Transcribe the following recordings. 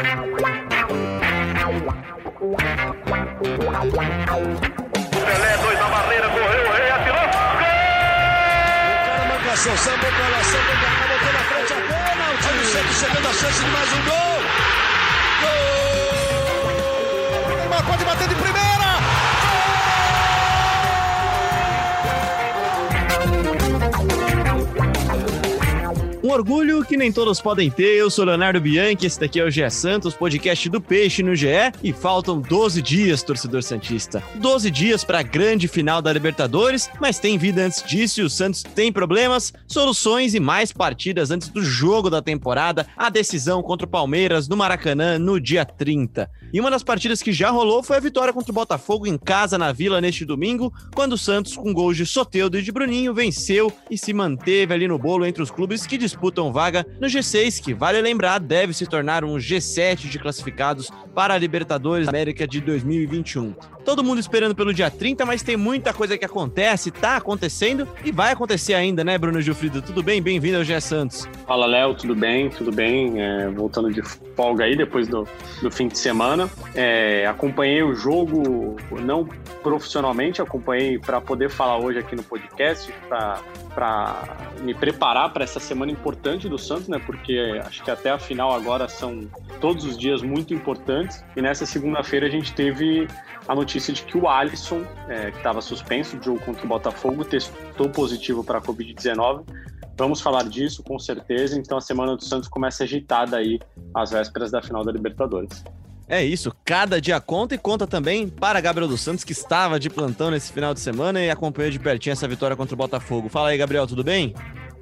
Pelé, dois na barreira, correu, o rei atirou. Gol! O cara marcação, sambou pra lá, sambou pra cá, botou na frente a bola. O time sempre chegando a chance de mais um gol. Gol! Neymar pode bater de primeira. Um orgulho que nem todos podem ter. Eu sou Leonardo Bianchi, esse daqui é o GE Santos, podcast do Peixe no GE. E faltam 12 dias, torcedor Santista. 12 dias para a grande final da Libertadores, mas tem vida antes disso e o Santos tem problemas, soluções e mais partidas antes do jogo da temporada, a decisão contra o Palmeiras no Maracanã no dia 30. E uma das partidas que já rolou foi a vitória contra o Botafogo em casa na Vila neste domingo, quando o Santos, com gols de Soteudo e de Bruninho, venceu e se manteve ali no bolo entre os clubes que disputam vaga no G6, que vale lembrar deve se tornar um G7 de classificados para a Libertadores América de 2021. Todo mundo esperando pelo dia 30, mas tem muita coisa que acontece, tá acontecendo e vai acontecer ainda, né, Bruno Gilfrido? Tudo bem? Bem-vindo ao G Santos. Fala, Léo, tudo bem? Tudo bem? É, voltando de folga aí depois do, do fim de semana. É, acompanhei o jogo, não profissionalmente, acompanhei para poder falar hoje aqui no podcast, para me preparar para essa semana importante do Santos, né? Porque acho que até a final agora são todos os dias muito importantes. E nessa segunda-feira a gente teve a notícia de que o Alisson, é, que estava suspenso do jogo contra o Botafogo, testou positivo para a Covid-19. Vamos falar disso com certeza. Então a semana do Santos começa agitada aí às vésperas da final da Libertadores. É isso, cada dia conta e conta também para Gabriel dos Santos, que estava de plantão nesse final de semana e acompanhou de pertinho essa vitória contra o Botafogo. Fala aí, Gabriel, tudo bem?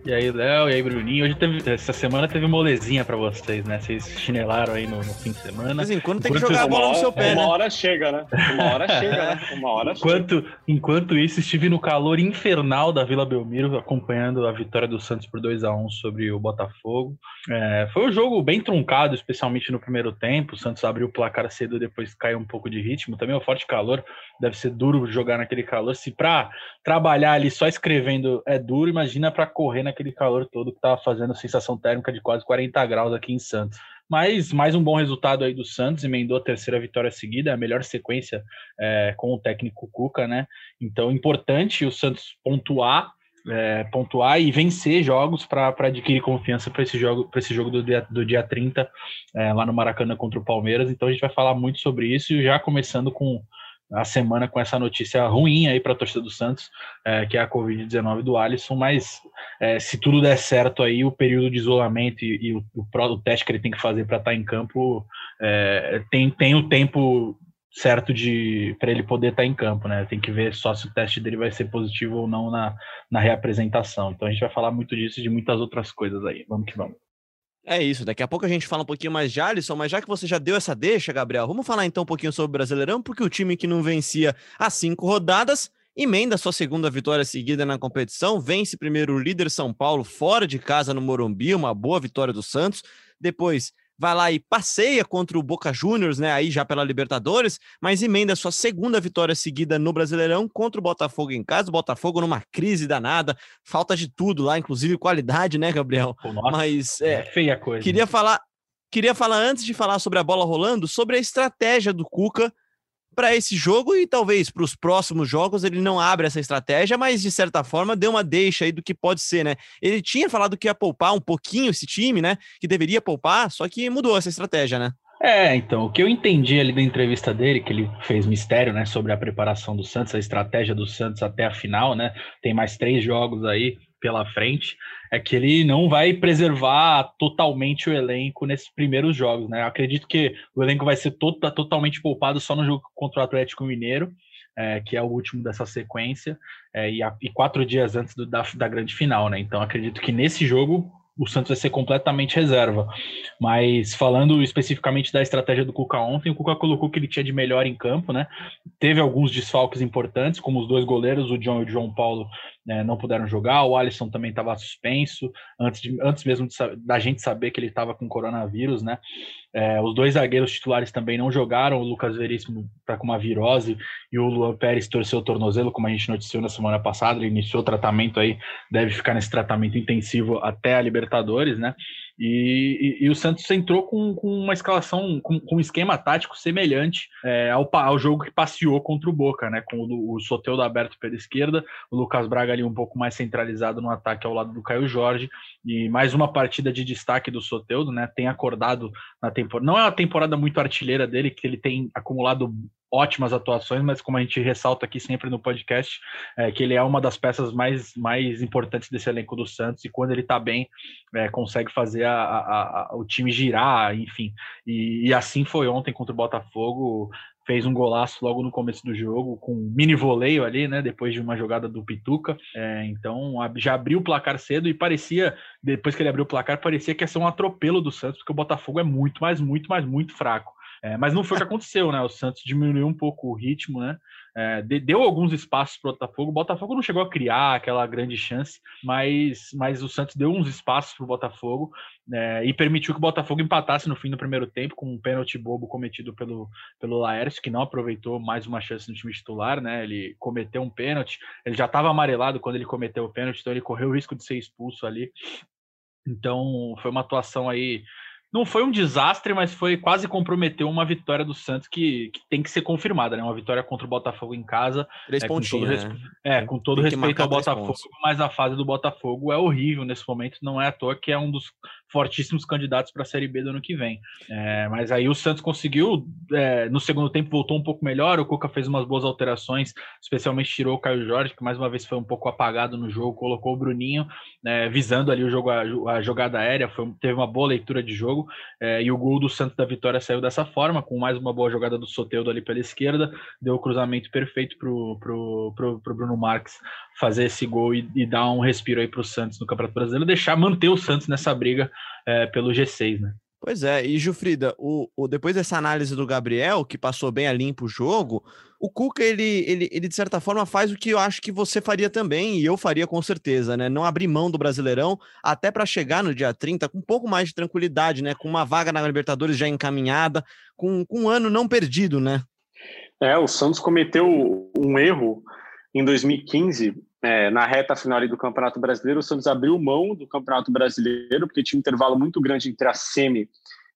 E aí, Léo, e aí, Bruninho. Hoje teve, essa semana teve molezinha pra vocês, né? Vocês chinelaram aí no, no fim de semana. Mas enquanto tem que jogar a bola no seu pé, uma né? hora chega, né? Uma hora chega, né? Uma hora enquanto, chega. enquanto isso, estive no calor infernal da Vila Belmiro, acompanhando a vitória do Santos por 2 a 1 sobre o Botafogo. É, foi um jogo bem truncado, especialmente no primeiro tempo. O Santos abriu o placar cedo, depois caiu um pouco de ritmo. Também o forte calor, deve ser duro jogar naquele calor. Se pra trabalhar ali só escrevendo é duro, imagina para correr naquele calor todo que tava fazendo sensação térmica de quase 40 graus aqui em Santos. Mas mais um bom resultado aí do Santos, emendou a terceira vitória seguida, a melhor sequência é, com o técnico Cuca, né? Então, importante o Santos pontuar, é, pontuar e vencer jogos para adquirir confiança para esse jogo, para esse jogo do dia, do dia 30, é, lá no Maracanã contra o Palmeiras. Então a gente vai falar muito sobre isso, já começando com a semana com essa notícia ruim aí para a torcida do Santos, é, que é a Covid-19 do Alisson, mas é, se tudo der certo aí, o período de isolamento e, e o, o, o, teste que ele tem que fazer para estar tá em campo é, tem, tem o tempo certo de para ele poder estar tá em campo, né? Tem que ver só se o teste dele vai ser positivo ou não na, na reapresentação. Então a gente vai falar muito disso e de muitas outras coisas aí. Vamos que vamos. É isso, daqui a pouco a gente fala um pouquinho mais de Alisson, mas já que você já deu essa deixa, Gabriel, vamos falar então um pouquinho sobre o Brasileirão, porque o time que não vencia há cinco rodadas emenda sua segunda vitória seguida na competição, vence primeiro o líder São Paulo fora de casa no Morumbi, uma boa vitória do Santos, depois vai lá e passeia contra o Boca Juniors, né, aí já pela Libertadores, mas emenda sua segunda vitória seguida no Brasileirão contra o Botafogo em casa, o Botafogo numa crise danada, falta de tudo lá, inclusive qualidade, né, Gabriel? Nossa, mas é, é feia coisa. Queria falar, queria falar antes de falar sobre a bola rolando, sobre a estratégia do Cuca para esse jogo e talvez para os próximos jogos ele não abre essa estratégia, mas de certa forma deu uma deixa aí do que pode ser, né? Ele tinha falado que ia poupar um pouquinho esse time, né? Que deveria poupar, só que mudou essa estratégia, né? É, então, o que eu entendi ali da entrevista dele, que ele fez mistério, né, sobre a preparação do Santos, a estratégia do Santos até a final, né? Tem mais três jogos aí pela frente é que ele não vai preservar totalmente o elenco nesses primeiros jogos, né? Eu acredito que o elenco vai ser to totalmente poupado só no jogo contra o Atlético Mineiro, é, que é o último dessa sequência, é, e, a, e, quatro dias antes do, da, da grande final, né? Então acredito que nesse jogo o Santos vai ser completamente reserva. Mas falando especificamente da estratégia do Cuca ontem, o Cuca colocou que ele tinha de melhor em campo, né? Teve alguns desfalques importantes, como os dois goleiros, o John e o João Paulo, né, não puderam jogar. O Alisson também estava suspenso, antes, de, antes mesmo de, da gente saber que ele estava com coronavírus, né? É, os dois zagueiros titulares também não jogaram. O Lucas Veríssimo está com uma virose e o Luan Pérez torceu o tornozelo, como a gente noticiou na semana passada. Ele iniciou tratamento aí, deve ficar nesse tratamento intensivo até a Libertadores, né? E, e, e o Santos entrou com, com uma escalação, com, com, um esquema tático semelhante é, ao, ao jogo que passeou contra o Boca, né? Com o, o Soteldo aberto pela esquerda, o Lucas Braga ali um pouco mais centralizado no ataque ao lado do Caio Jorge, e mais uma partida de destaque do Soteudo, né? Tem acordado na temporada. Não é uma temporada muito artilheira dele, que ele tem acumulado ótimas atuações, mas como a gente ressalta aqui sempre no podcast, é, que ele é uma das peças mais, mais importantes desse elenco do Santos e quando ele tá bem, é, consegue fazer a, a, a, o time girar, enfim. E, e, assim foi ontem contra o Botafogo. Fez um golaço logo no começo do jogo, com um mini voleio ali, né? Depois de uma jogada do Pituca. É, então já abriu o placar cedo e parecia, depois que ele abriu o placar, parecia que ia ser um atropelo do Santos, porque o Botafogo é muito, mas muito, mas muito fraco. É, mas não foi o que aconteceu, né? O Santos diminuiu um pouco o ritmo, né? É, deu alguns espaços para o Botafogo. O Botafogo não chegou a criar aquela grande chance, mas, mas o Santos deu uns espaços para o Botafogo é, e permitiu que o Botafogo empatasse no fim do primeiro tempo com um pênalti bobo cometido pelo, pelo Laércio, que não aproveitou mais uma chance no time titular, né? Ele cometeu um pênalti, ele já estava amarelado quando ele cometeu o pênalti, então ele correu o risco de ser expulso ali. Então foi uma atuação aí não foi um desastre, mas foi quase comprometeu uma vitória do Santos que, que tem que ser confirmada, né? Uma vitória contra o Botafogo em casa. Três é, pontinhos, né? É, com todo respeito ao Botafogo, mas a fase do Botafogo é horrível nesse momento, não é à toa que é um dos fortíssimos candidatos para a Série B do ano que vem. É, mas aí o Santos conseguiu, é, no segundo tempo voltou um pouco melhor, o Cuca fez umas boas alterações, especialmente tirou o Caio Jorge, que mais uma vez foi um pouco apagado no jogo, colocou o Bruninho, né, visando ali o jogo, a, a jogada aérea, foi, teve uma boa leitura de jogo, é, e o gol do Santos da vitória saiu dessa forma, com mais uma boa jogada do Soteudo ali pela esquerda, deu o cruzamento perfeito para o Bruno Marques fazer esse gol e, e dar um respiro aí para o Santos no Campeonato Brasileiro, deixar manter o Santos nessa briga é, pelo G6, né? Pois é, e Jufrida, o, o, depois dessa análise do Gabriel, que passou bem a limpo o jogo, o Cuca, ele, ele, ele de certa forma faz o que eu acho que você faria também, e eu faria com certeza, né? Não abrir mão do Brasileirão, até para chegar no dia 30 com um pouco mais de tranquilidade, né? Com uma vaga na Libertadores já encaminhada, com, com um ano não perdido, né? É, o Santos cometeu um erro em 2015 é, na reta final do Campeonato Brasileiro, o Santos abriu mão do Campeonato Brasileiro, porque tinha um intervalo muito grande entre a semi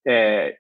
é,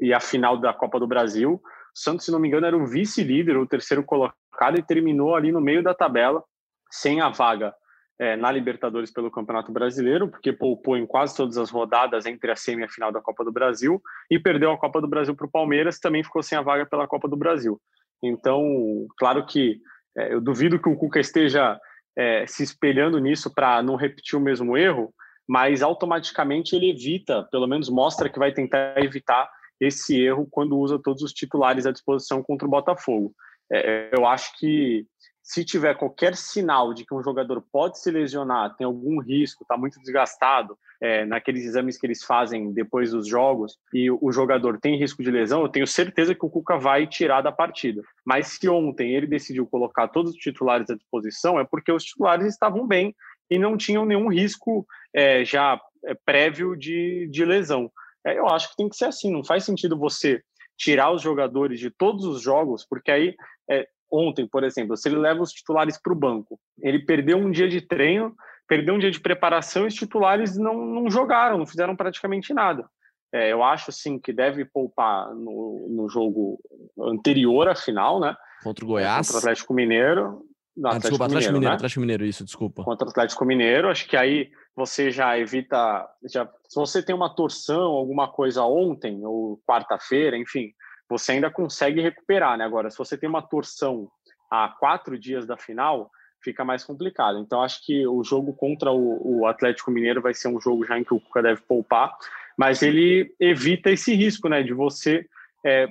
e a final da Copa do Brasil. O Santos, se não me engano, era o vice-líder, o terceiro colocado, e terminou ali no meio da tabela, sem a vaga é, na Libertadores pelo Campeonato Brasileiro, porque poupou em quase todas as rodadas entre a semi e a final da Copa do Brasil, e perdeu a Copa do Brasil para o Palmeiras, também ficou sem a vaga pela Copa do Brasil. Então, claro que é, eu duvido que o Cuca esteja é, se espelhando nisso para não repetir o mesmo erro, mas automaticamente ele evita, pelo menos mostra que vai tentar evitar esse erro quando usa todos os titulares à disposição contra o Botafogo. É, eu acho que se tiver qualquer sinal de que um jogador pode se lesionar, tem algum risco, está muito desgastado, é, naqueles exames que eles fazem depois dos jogos, e o jogador tem risco de lesão, eu tenho certeza que o Cuca vai tirar da partida. Mas se ontem ele decidiu colocar todos os titulares à disposição, é porque os titulares estavam bem e não tinham nenhum risco é, já é, prévio de, de lesão. É, eu acho que tem que ser assim, não faz sentido você tirar os jogadores de todos os jogos, porque aí é, ontem, por exemplo, se ele leva os titulares para o banco, ele perdeu um dia de treino, perdeu um dia de preparação e os titulares não, não jogaram, não fizeram praticamente nada. É, eu acho assim que deve poupar no, no jogo anterior à final, né? Contra o Goiás. Contra o Atlético Mineiro. Não, ah, Atlético desculpa, Atlético Mineiro, Mineiro, né? Atlético Mineiro, isso, desculpa. Contra o Atlético Mineiro, acho que aí você já evita. Já, se você tem uma torção, alguma coisa ontem, ou quarta-feira, enfim, você ainda consegue recuperar, né? Agora, se você tem uma torção há quatro dias da final, fica mais complicado. Então, acho que o jogo contra o, o, Atlético Mineiro vai ser um jogo já em que o Cuca deve poupar, mas ele evita esse risco, né? De você é,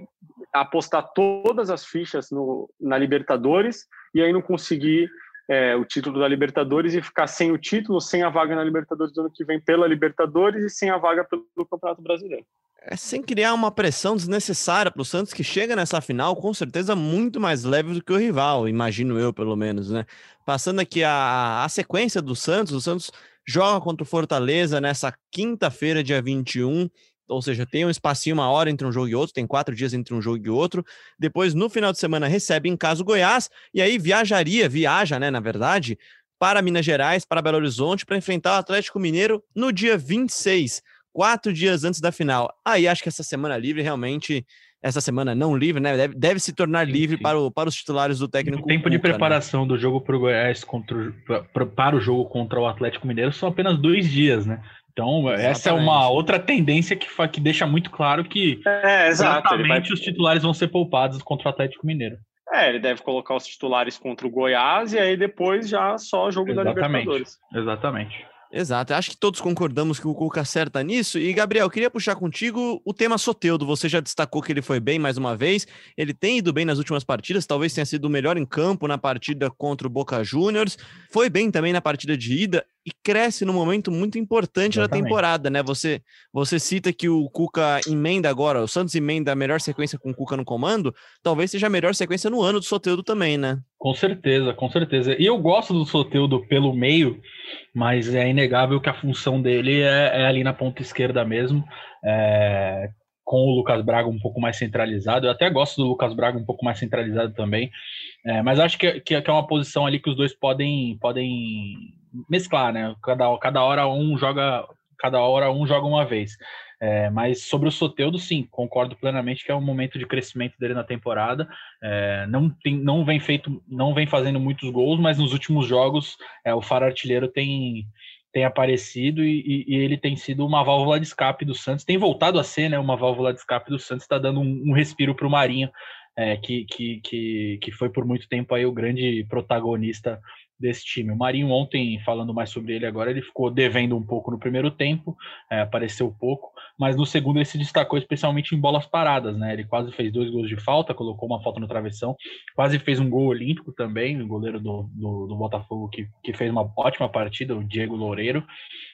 apostar todas as fichas no, na Libertadores e aí não conseguir é, o título da Libertadores e ficar sem o título, sem a vaga na Libertadores do ano que vem pela Libertadores e sem a vaga pelo Campeonato Brasileiro é sem criar uma pressão desnecessária para o Santos, que chega nessa final com certeza muito mais leve do que o rival, imagino eu, pelo menos, né? Passando aqui a, a sequência do Santos, o Santos joga contra o Fortaleza nessa quinta-feira, dia 21, ou seja, tem um espacinho, uma hora entre um jogo e outro, tem quatro dias entre um jogo e outro. Depois, no final de semana, recebe em casa o Goiás, e aí viajaria, viaja, né, na verdade, para Minas Gerais, para Belo Horizonte, para enfrentar o Atlético Mineiro no dia 26 quatro dias antes da final. Aí acho que essa semana livre realmente essa semana não livre, né? Deve, deve se tornar sim, livre sim. Para, o, para os titulares do técnico. O tempo Cuca, de né? preparação né? do jogo para o Goiás contra, para, para o jogo contra o Atlético Mineiro são apenas dois dias, né? Então, Exatamente. essa é uma outra tendência que, que deixa muito claro que é, exatamente vai... os titulares vão ser poupados contra o Atlético Mineiro. É, ele deve colocar os titulares contra o Goiás e aí depois já só jogo Exatamente. da Libertadores. Exatamente. Exato, acho que todos concordamos que o Cuca acerta nisso. E, Gabriel, queria puxar contigo o tema Soteudo. Você já destacou que ele foi bem mais uma vez. Ele tem ido bem nas últimas partidas, talvez tenha sido o melhor em campo na partida contra o Boca Juniors. Foi bem também na partida de ida e cresce num momento muito importante Exatamente. na temporada, né? Você, você cita que o Cuca emenda agora, o Santos emenda a melhor sequência com o Cuca no comando, talvez seja a melhor sequência no ano do Soteudo também, né? Com certeza, com certeza. E eu gosto do Soteudo pelo meio, mas é inegável que a função dele é, é ali na ponta esquerda mesmo. É, com o Lucas Braga um pouco mais centralizado. Eu até gosto do Lucas Braga um pouco mais centralizado também. É, mas acho que, que, que, é uma posição ali que os dois podem, podem mesclar, né? Cada, cada hora um joga, cada hora um joga uma vez. É, mas sobre o Soteudo, sim, concordo plenamente que é um momento de crescimento dele na temporada. É, não, tem, não vem feito, não vem fazendo muitos gols, mas nos últimos jogos é, o Faro Artilheiro tem, tem aparecido e, e, ele tem sido uma válvula de escape do Santos. Tem voltado a ser, né? Uma válvula de escape do Santos, está dando um, um respiro para o Marinho, é, que, que, que, que foi por muito tempo aí o grande protagonista desse time. O Marinho ontem, falando mais sobre ele agora, ele ficou devendo um pouco no primeiro tempo, é, apareceu pouco, mas no segundo ele se destacou especialmente em bolas paradas, né? Ele quase fez dois gols de falta, colocou uma falta no travessão, quase fez um gol olímpico também, o goleiro do, do, do Botafogo que, que fez uma ótima partida, o Diego Loureiro.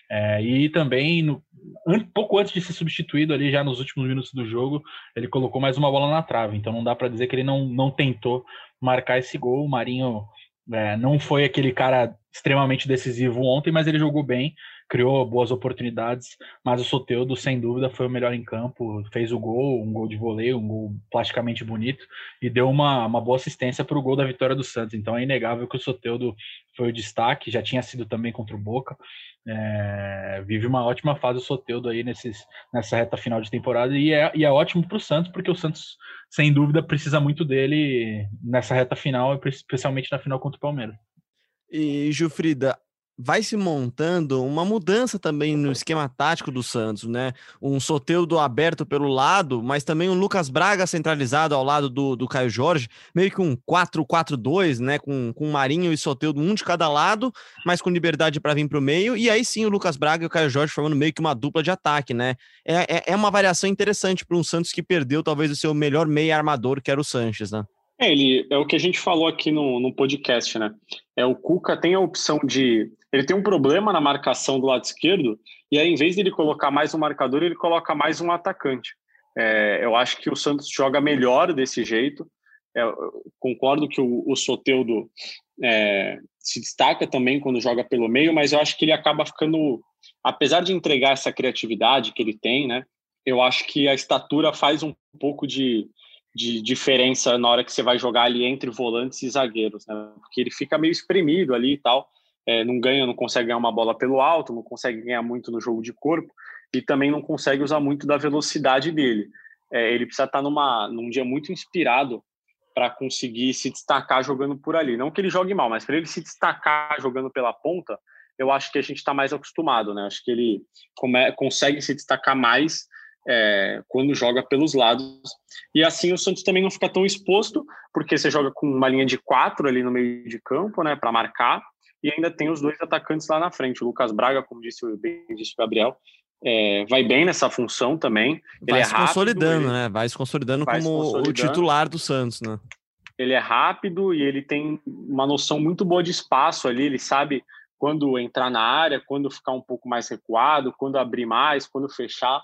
É, e também, no, um pouco antes de ser substituído ali, já nos últimos minutos do jogo, ele colocou mais uma bola na trave. Então não dá para dizer que ele não, não tentou marcar esse gol. O Marinho é, não foi aquele cara extremamente decisivo ontem, mas ele jogou bem, criou boas oportunidades. Mas o Soteudo, sem dúvida, foi o melhor em campo, fez o gol, um gol de voleio, um gol plasticamente bonito e deu uma, uma boa assistência para o gol da vitória do Santos. Então é inegável que o Soteudo foi o destaque, já tinha sido também contra o Boca. É, vive uma ótima fase o Soteudo aí nesses, nessa reta final de temporada e é, e é ótimo para o Santos, porque o Santos sem dúvida, precisa muito dele nessa reta final, especialmente na final contra o Palmeiras. E, Gilfrida, vai se montando uma mudança também no esquema tático do Santos, né? Um Soteudo aberto pelo lado, mas também um Lucas Braga centralizado ao lado do, do Caio Jorge, meio que um 4-4-2, né? Com, com Marinho e Soteudo, um de cada lado, mas com liberdade para vir para o meio, e aí sim o Lucas Braga e o Caio Jorge formando meio que uma dupla de ataque, né? É, é, é uma variação interessante para um Santos que perdeu talvez o seu melhor meio armador, que era o Sanches, né? É, ele, é o que a gente falou aqui no, no podcast, né? É, o Cuca tem a opção de. Ele tem um problema na marcação do lado esquerdo, e aí, em vez de ele colocar mais um marcador, ele coloca mais um atacante. É, eu acho que o Santos joga melhor desse jeito. É, concordo que o, o Soteudo é, se destaca também quando joga pelo meio, mas eu acho que ele acaba ficando, apesar de entregar essa criatividade que ele tem, né? Eu acho que a estatura faz um pouco de, de diferença na hora que você vai jogar ali entre volantes e zagueiros, né? Porque ele fica meio espremido ali e tal, é, não ganha, não consegue ganhar uma bola pelo alto, não consegue ganhar muito no jogo de corpo e também não consegue usar muito da velocidade dele. É, ele precisa estar numa, num dia muito inspirado para conseguir se destacar jogando por ali. Não que ele jogue mal, mas para ele se destacar jogando pela ponta, eu acho que a gente está mais acostumado, né? Acho que ele come, consegue se destacar mais é, quando joga pelos lados. E assim o Santos também não fica tão exposto, porque você joga com uma linha de quatro ali no meio de campo, né, para marcar, e ainda tem os dois atacantes lá na frente. O Lucas Braga, como disse, bem disse o Gabriel, é, vai bem nessa função também. Vai ele se é rápido, consolidando, ele... né? Vai se consolidando vai como se consolidando. o titular do Santos, né? Ele é rápido e ele tem uma noção muito boa de espaço ali, ele sabe quando entrar na área, quando ficar um pouco mais recuado, quando abrir mais, quando fechar.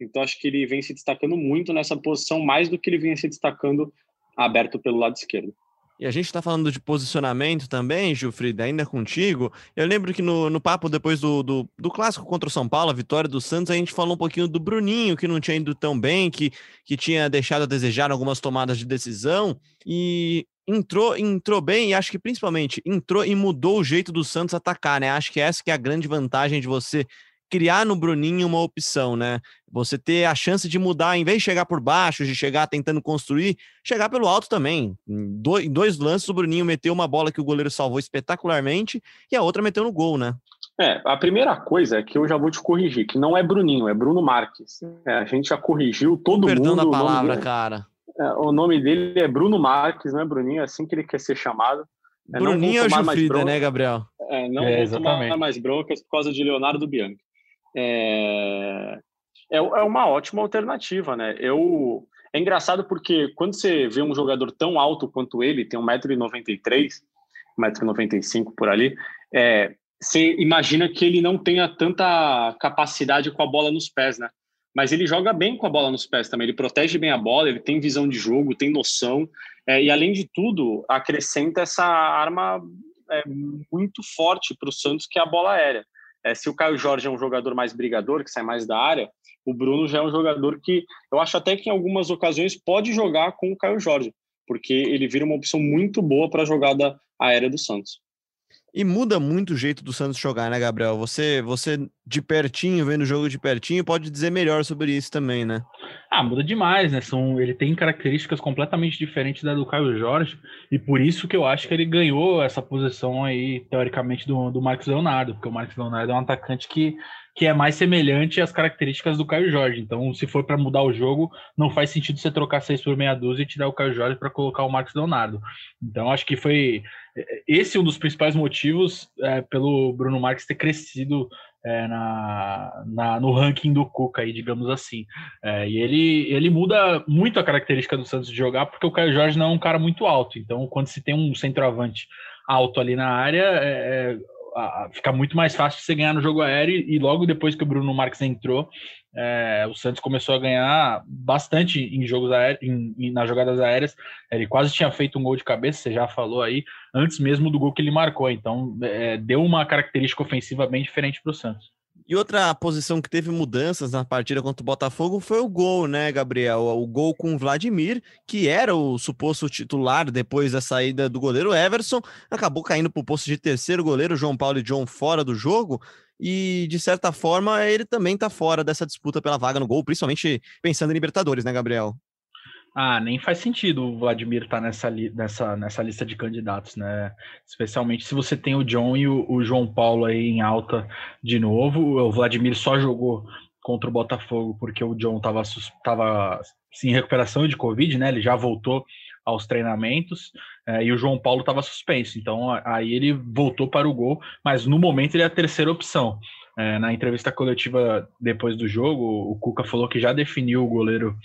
Então, acho que ele vem se destacando muito nessa posição, mais do que ele vinha se destacando aberto pelo lado esquerdo. E a gente está falando de posicionamento também, Gilfrida, ainda contigo. Eu lembro que no, no papo depois do, do, do, clássico contra o São Paulo, a vitória do Santos, a gente falou um pouquinho do Bruninho, que não tinha ido tão bem, que, que tinha deixado a desejar algumas tomadas de decisão. E entrou, entrou bem e acho que principalmente entrou e mudou o jeito do Santos atacar, né? Acho que essa que é a grande vantagem de você criar no Bruninho uma opção, né? Você ter a chance de mudar, em vez de chegar por baixo, de chegar tentando construir, chegar pelo alto também. Em dois, em dois lances, o Bruninho meteu uma bola que o goleiro salvou espetacularmente e a outra meteu no gol, né? É, a primeira coisa é que eu já vou te corrigir, que não é Bruninho, é Bruno Marques. É, a gente já corrigiu todo Perdão mundo. da o nome palavra, dele- cara. é, o nome dele é Bruno Marques, não é Bruninho, é assim que ele quer ser chamado. É, Bruninho é o bronca. né, Gabriel? É, não É, vou tomar exatamente. mais broncas por causa de Leonardo Bianchi. É, é, é uma ótima alternativa, né? Eu, é engraçado porque quando você vê um jogador tão alto quanto ele, tem 1,93m, 1,95m por ali, é, você imagina que ele não tenha tanta capacidade com a bola nos pés, né? Mas ele joga bem com a bola nos pés também, ele protege bem a bola, ele tem visão de jogo, tem noção, é, e além de tudo, acrescenta essa arma é, muito forte para o Santos, que é a bola aérea. É, se o Caio Jorge é um jogador mais brigador, que sai mais da área, o Bruno já é um jogador que eu acho até que em algumas ocasiões pode jogar com o Caio Jorge, porque ele vira uma opção muito boa para a jogada aérea do Santos. E muda muito o jeito do Santos jogar, né, Gabriel? Você, você de pertinho, vendo o jogo de pertinho, pode dizer melhor sobre isso também, né? Ah, muda demais, né? São, ele tem características completamente diferentes da do Caio Jorge, e por isso que eu acho que ele ganhou essa posição aí, teoricamente, do, do Marcos Leonardo, porque o Marcos Leonardo é um atacante que, que é mais semelhante às características do Caio Jorge. Então, se for para mudar o jogo, não faz sentido você trocar seis por meia dúzia e tirar o Caio Jorge para colocar o Marcos Leonardo. Então, acho que foi esse um dos principais motivos é, pelo Bruno Marques ter crescido é, na, na, no ranking do Cuca, aí, digamos assim. É, e ele, ele muda muito a característica do Santos de jogar, porque o Caio Jorge não é um cara muito alto. Então, quando se tem um centroavante alto ali na área, é, a, fica muito mais fácil você ganhar no jogo aéreo. E logo depois que o Bruno Marques entrou, é, o Santos começou a ganhar bastante em jogos aéreos, em, em, nas jogadas aéreas. Ele quase tinha feito um gol de cabeça, você já falou aí, antes mesmo do gol que ele marcou. Então, é, deu uma característica ofensiva bem diferente para o Santos. E outra posição que teve mudanças na partida contra o Botafogo foi o gol, né, Gabriel? O gol com o Vladimir, que era o suposto titular depois da saída do goleiro Everson, acabou caindo para o posto de terceiro goleiro, João Paulo e John fora do jogo. E, de certa forma, ele também está fora dessa disputa pela vaga no gol, principalmente pensando em Libertadores, né, Gabriel? Ah, nem faz sentido o Vladimir estar tá nessa, li nessa, nessa lista de candidatos, né? Especialmente se você tem o John e o, o, João Paulo aí em alta de novo. O Vladimir só jogou contra o Botafogo porque o John estava tava, em recuperação de Covid, né? Ele já voltou aos treinamentos é, e o João Paulo estava suspenso. Então aí ele voltou para o gol, mas no momento ele é a terceira opção. É, na entrevista coletiva depois do jogo, o Cuca falou que já definiu o goleiro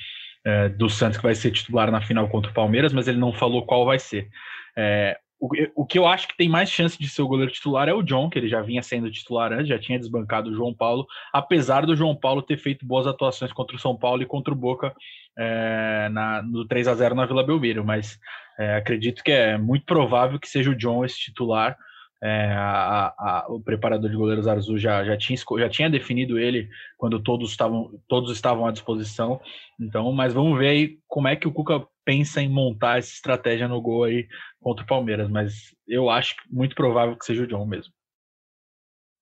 é, do Santos que vai ser titular na final contra o Palmeiras, mas ele não falou qual vai ser. É, o, o, que eu acho que tem mais chance de ser o goleiro titular é o John, que ele já vinha sendo titular antes, já tinha desbancado o João Paulo, apesar do João Paulo ter feito boas atuações contra o São Paulo e contra o Boca é, na, no 3 a 0 na Vila Belmiro, mas é, acredito que é muito provável que seja o John esse titular. É, a, a, o preparador de goleiros Arzu já, já, tinha, já tinha definido ele quando todos estavam, todos estavam à disposição. Então, mas vamos ver aí como é que o Cuca pensa em montar essa estratégia no gol aí contra o Palmeiras. Mas eu acho muito provável que seja o John mesmo.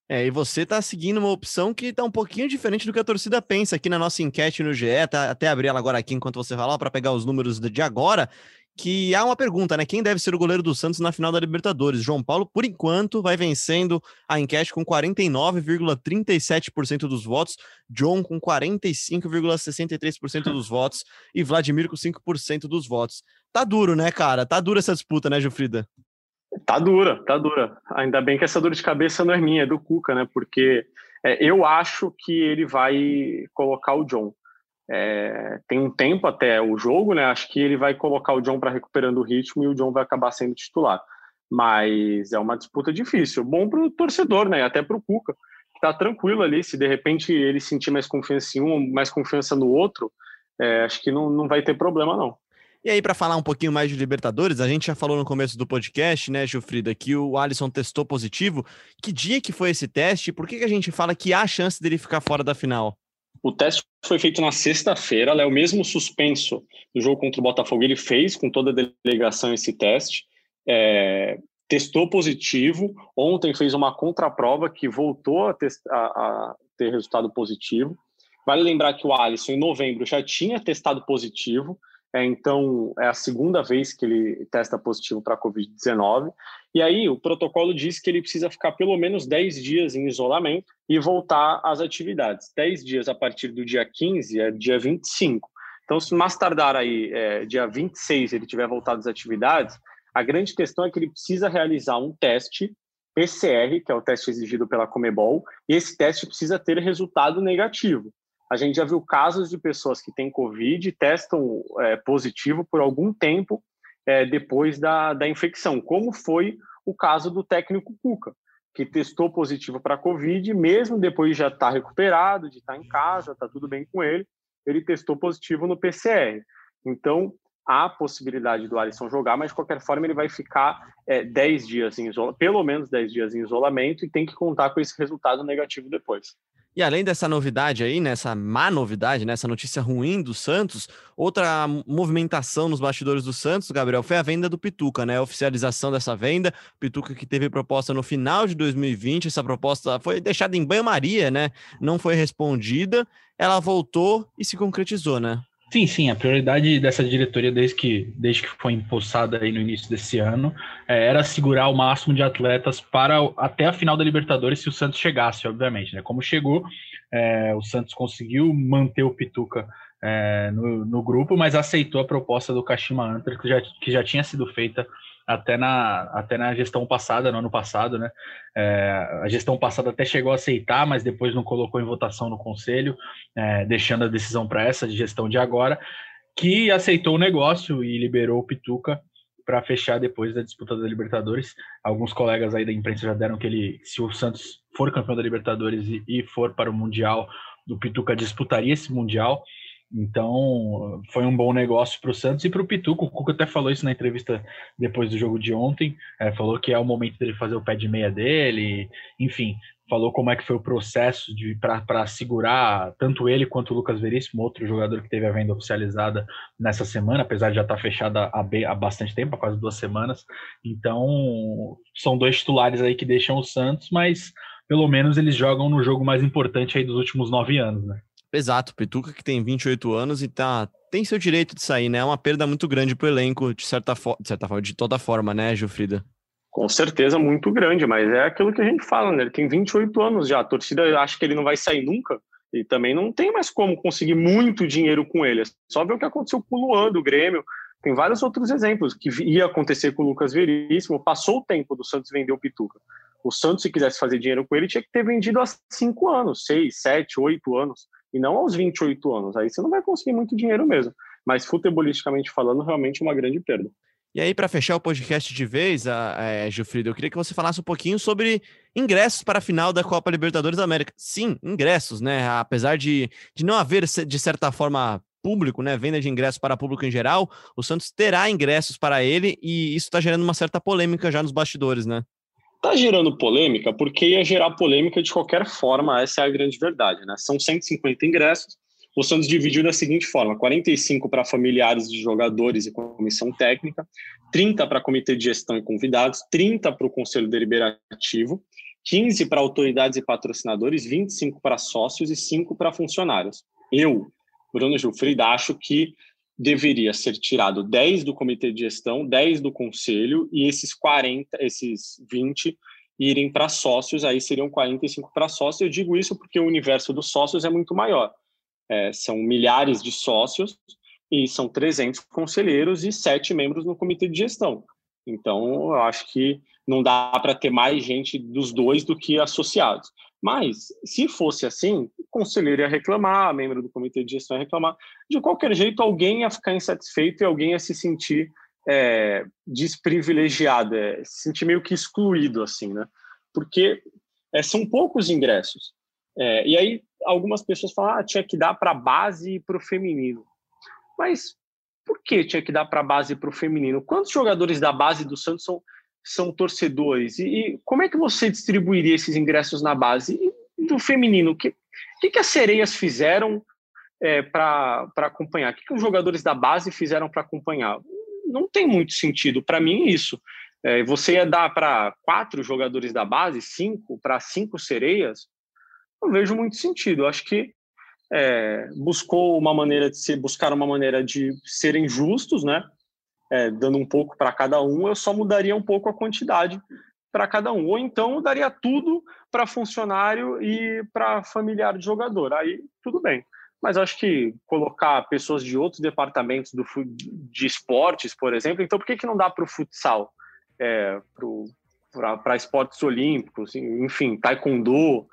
É, e você tá seguindo uma opção que tá um pouquinho diferente do que a torcida pensa aqui na nossa enquete no GE, tá, até abrir ela agora aqui enquanto você fala, para pegar os números de agora, que há uma pergunta, né? Quem deve ser o goleiro do Santos na final da Libertadores? João Paulo, por enquanto, vai vencendo a enquete com 49,37% dos votos, John com 45,63% dos votos e Vladimir com 5% dos votos. Tá duro, né, cara? Tá dura essa disputa, né, Gilfrida? Tá dura, tá dura. Ainda bem que essa dor de cabeça não é minha, é do Cuca, né? Porque é, eu acho que ele vai colocar o John. É, tem um tempo até o jogo, né? Acho que ele vai colocar o John para recuperando o ritmo e o John vai acabar sendo titular. Mas é uma disputa difícil. Bom para o torcedor, né? Até para o Cuca, que tá tranquilo ali. Se de repente ele sentir mais confiança em um, mais confiança no outro, é, acho que não, não vai ter problema, não. E aí, para falar um pouquinho mais de Libertadores, a gente já falou no começo do podcast, né, Gilfrida, que o Alisson testou positivo. Que dia que foi esse teste? Por que, que a gente fala que há chance dele ficar fora da final? O teste foi feito na sexta-feira, o mesmo suspenso do jogo contra o Botafogo. Ele fez com toda a delegação esse teste, é, testou positivo. Ontem fez uma contraprova que voltou a, a ter resultado positivo. Vale lembrar que o Alisson, em novembro, já tinha testado positivo, é, então é a segunda vez que ele testa positivo para a Covid-19. E aí o protocolo diz que ele precisa ficar pelo menos 10 dias em isolamento e voltar às atividades. 10 dias a partir do dia 15 é dia 25. Então, se mais tardar aí, é, dia 26, ele tiver voltado às atividades, a grande questão é que ele precisa realizar um teste PCR, que é o teste exigido pela Comebol, e esse teste precisa ter resultado negativo. A gente já viu casos de pessoas que têm Covid e testam é, positivo por algum tempo é, depois da, da infecção, como foi o caso do técnico Cuca, que testou positivo para Covid, mesmo depois de já estar tá recuperado, de estar tá em casa, está tudo bem com ele, ele testou positivo no PCR. Então, há possibilidade do Alisson jogar, mas de qualquer forma ele vai ficar é, 10 dias em isolamento, pelo menos 10 dias em isolamento e tem que contar com esse resultado negativo depois. E além dessa novidade aí, nessa má novidade, nessa notícia ruim do Santos, outra movimentação nos bastidores do Santos, Gabriel, foi a venda do Pituca, né? A oficialização dessa venda. Pituca que teve proposta no final de 2020, essa proposta foi deixada em banho-maria, né? Não foi respondida. Ela voltou e se concretizou, né? Sim, sim, a prioridade dessa diretoria desde que, desde que foi impulsada aí no início desse ano é, era segurar o máximo de atletas para até a final da Libertadores se o Santos chegasse, obviamente, né? Como chegou, é, o Santos conseguiu manter o Pituca é, no, no, grupo, mas aceitou a proposta do Kashima Antlers, que já, que já tinha sido feita até na, até na gestão passada, no ano passado, né? É, a gestão passada até chegou a aceitar, mas depois não colocou em votação no conselho, é, deixando a decisão para essa de gestão de agora, que aceitou o negócio e liberou o Pituca para fechar depois da disputa da Libertadores. Alguns colegas aí da imprensa já deram que ele, se o Santos for campeão da Libertadores e, e for para o Mundial, o Pituca disputaria esse Mundial. Então, foi um bom negócio para o Santos e para o Pituco. O Cuca até falou isso na entrevista depois do jogo de ontem. É, falou que é o momento dele fazer o pé de meia dele. Enfim, falou como é que foi o processo para segurar tanto ele quanto o Lucas Veríssimo, outro jogador que teve a venda oficializada nessa semana, apesar de já estar tá fechada há, há bastante tempo, há quase duas semanas. Então, são dois titulares aí que deixam o Santos, mas pelo menos eles jogam no jogo mais importante aí dos últimos nove anos, né? Exato, Pituca que tem 28 anos e tá tem seu direito de sair, né? É uma perda muito grande pro elenco, de certa, de certa forma, de toda forma, né, Gilfrida? Com certeza muito grande, mas é aquilo que a gente fala, né? Ele tem 28 anos já. A torcida acha que ele não vai sair nunca e também não tem mais como conseguir muito dinheiro com ele. É só ver o que aconteceu com o Luan do Grêmio. Tem vários outros exemplos que ia acontecer com o Lucas Veríssimo. Passou o tempo do Santos vender o Pituca. O Santos, se quisesse fazer dinheiro com ele, tinha que ter vendido há cinco anos, seis, sete, oito anos e não aos 28 anos. Aí você não vai conseguir muito dinheiro mesmo. Mas futebolisticamente falando, realmente uma grande perda. E aí, para fechar o podcast de vez, a, é, Gilfrido, eu queria que você falasse um pouquinho sobre ingressos para a final da Copa Libertadores da América. Sim, ingressos, né? Apesar de, de não haver, de certa forma, público, né? Venda de ingressos para público em geral, o Santos terá ingressos para ele e isso está gerando uma certa polêmica já nos bastidores, né? Está gerando polêmica porque ia gerar polêmica de qualquer forma, essa é a grande verdade. Né? São 150 ingressos, o Santos dividiu da seguinte forma: 45 para familiares de jogadores e comissão técnica, 30 para comitê de gestão e convidados, 30 para o conselho deliberativo, 15 para autoridades e patrocinadores, 25 para sócios e 5 para funcionários. Eu, Bruno Gilfrida, acho que deveria ser tirado 10 do comitê de gestão, 10 do conselho e esses 40, esses 20 irem para sócios, aí seriam 45 para sócios. Eu digo isso porque o universo dos sócios é muito maior. É, são milhares de sócios e são 300 conselheiros e sete membros no comitê de gestão. Então, eu acho que não dá para ter mais gente dos dois do que associados. Mas, se fosse assim, o conselheiro ia reclamar, membro do comitê de gestão ia reclamar. De qualquer jeito, alguém ia ficar insatisfeito e alguém ia se sentir é, desprivilegiado, é, se sentir meio que excluído, assim, né? Porque é, são poucos ingressos. É, e aí, algumas pessoas falam, ah, tinha que dar para a base e para o feminino. Mas por que tinha que dar para a base e para o feminino? Quantos jogadores da base do Santos são são torcedores? E, e, como é que você distribuiria esses ingressos na base? E do feminino, o que, que, que as sereias fizeram é, para acompanhar? O que, que os jogadores da base fizeram para acompanhar? Não tem muito sentido. Para mim, isso. É, você ia dar para quatro jogadores da base, cinco, para cinco sereias? não vejo muito sentido. Eu acho que é, buscou uma maneira de se buscar uma maneira de serem justos, né? É, dando um pouco para cada um, eu só mudaria um pouco a quantidade para cada um. Ou então daria tudo para funcionário e para familiar de jogador. Aí tudo bem. Mas acho que colocar pessoas de outros departamentos do, de esportes, por exemplo, então por que, que não dá para o futsal? É, para esportes olímpicos, enfim, taekwondo,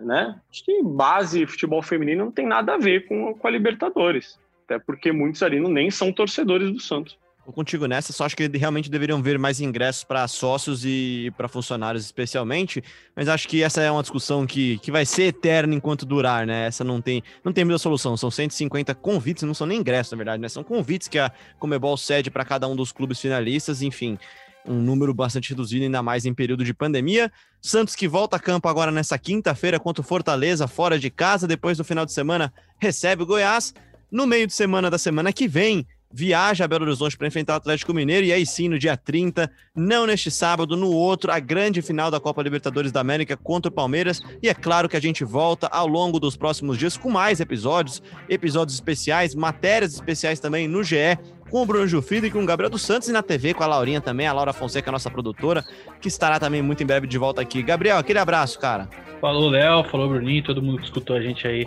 né? Acho que base futebol feminino não tem nada a ver com, com a Libertadores. Até porque muitos ali nem são torcedores do Santos. Contigo nessa, só acho que realmente deveriam ver mais ingressos para sócios e para funcionários especialmente, mas acho que essa é uma discussão que, que vai ser eterna enquanto durar, né? Essa não tem, não tem muita solução, são 150 convites, não são nem ingressos, na verdade, né? São convites que a Comebol cede para cada um dos clubes finalistas, enfim, um número bastante reduzido, ainda mais em período de pandemia. Santos que volta a campo agora nessa quinta-feira contra o Fortaleza, fora de casa, depois do final de semana recebe o Goiás. No meio de semana da semana que vem, viaja a Belo Horizonte para enfrentar o Atlético Mineiro e aí sim, no dia 30, não neste sábado, no outro, a grande final da Copa Libertadores da América contra o Palmeiras. E é claro que a gente volta ao longo dos próximos dias com mais episódios, episódios especiais, matérias especiais também no GE, com o Bruno Jufrido e com o Gabriel dos Santos e na TV com a Laurinha também, a Laura Fonseca, nossa produtora, que estará também muito em breve de volta aqui. Gabriel, aquele abraço, cara. Falou, Léo, falou, Bruninho, todo mundo que escutou a gente aí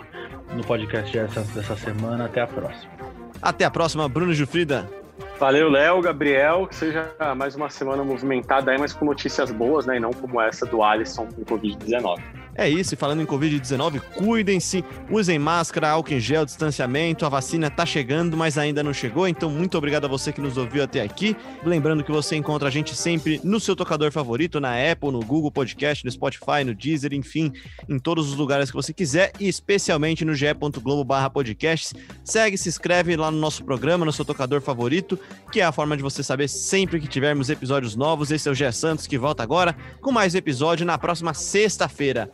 no podcast dessa, dessa semana. Até a próxima. Até a próxima, Bruno Jufrida. Valeu, Léo, Gabriel, que seja mais uma semana movimentada aí, mas com notícias boas, né? E não como essa do Alisson com Covid-19. É isso, e falando em Covid-19, cuidem-se, usem máscara, álcool em gel, distanciamento, a vacina tá chegando, mas ainda não chegou, então muito obrigado a você que nos ouviu até aqui. Lembrando que você encontra a gente sempre no seu tocador favorito, na Apple, no Google Podcast, no Spotify, no Deezer, enfim, em todos os lugares que você quiser, e especialmente no ge.globo podcasts. Segue, se inscreve lá no nosso programa, no seu tocador favorito, que é a forma de você saber sempre que tivermos episódios novos. Esse é o Gé Santos, que volta agora com mais episódio na próxima sexta-feira.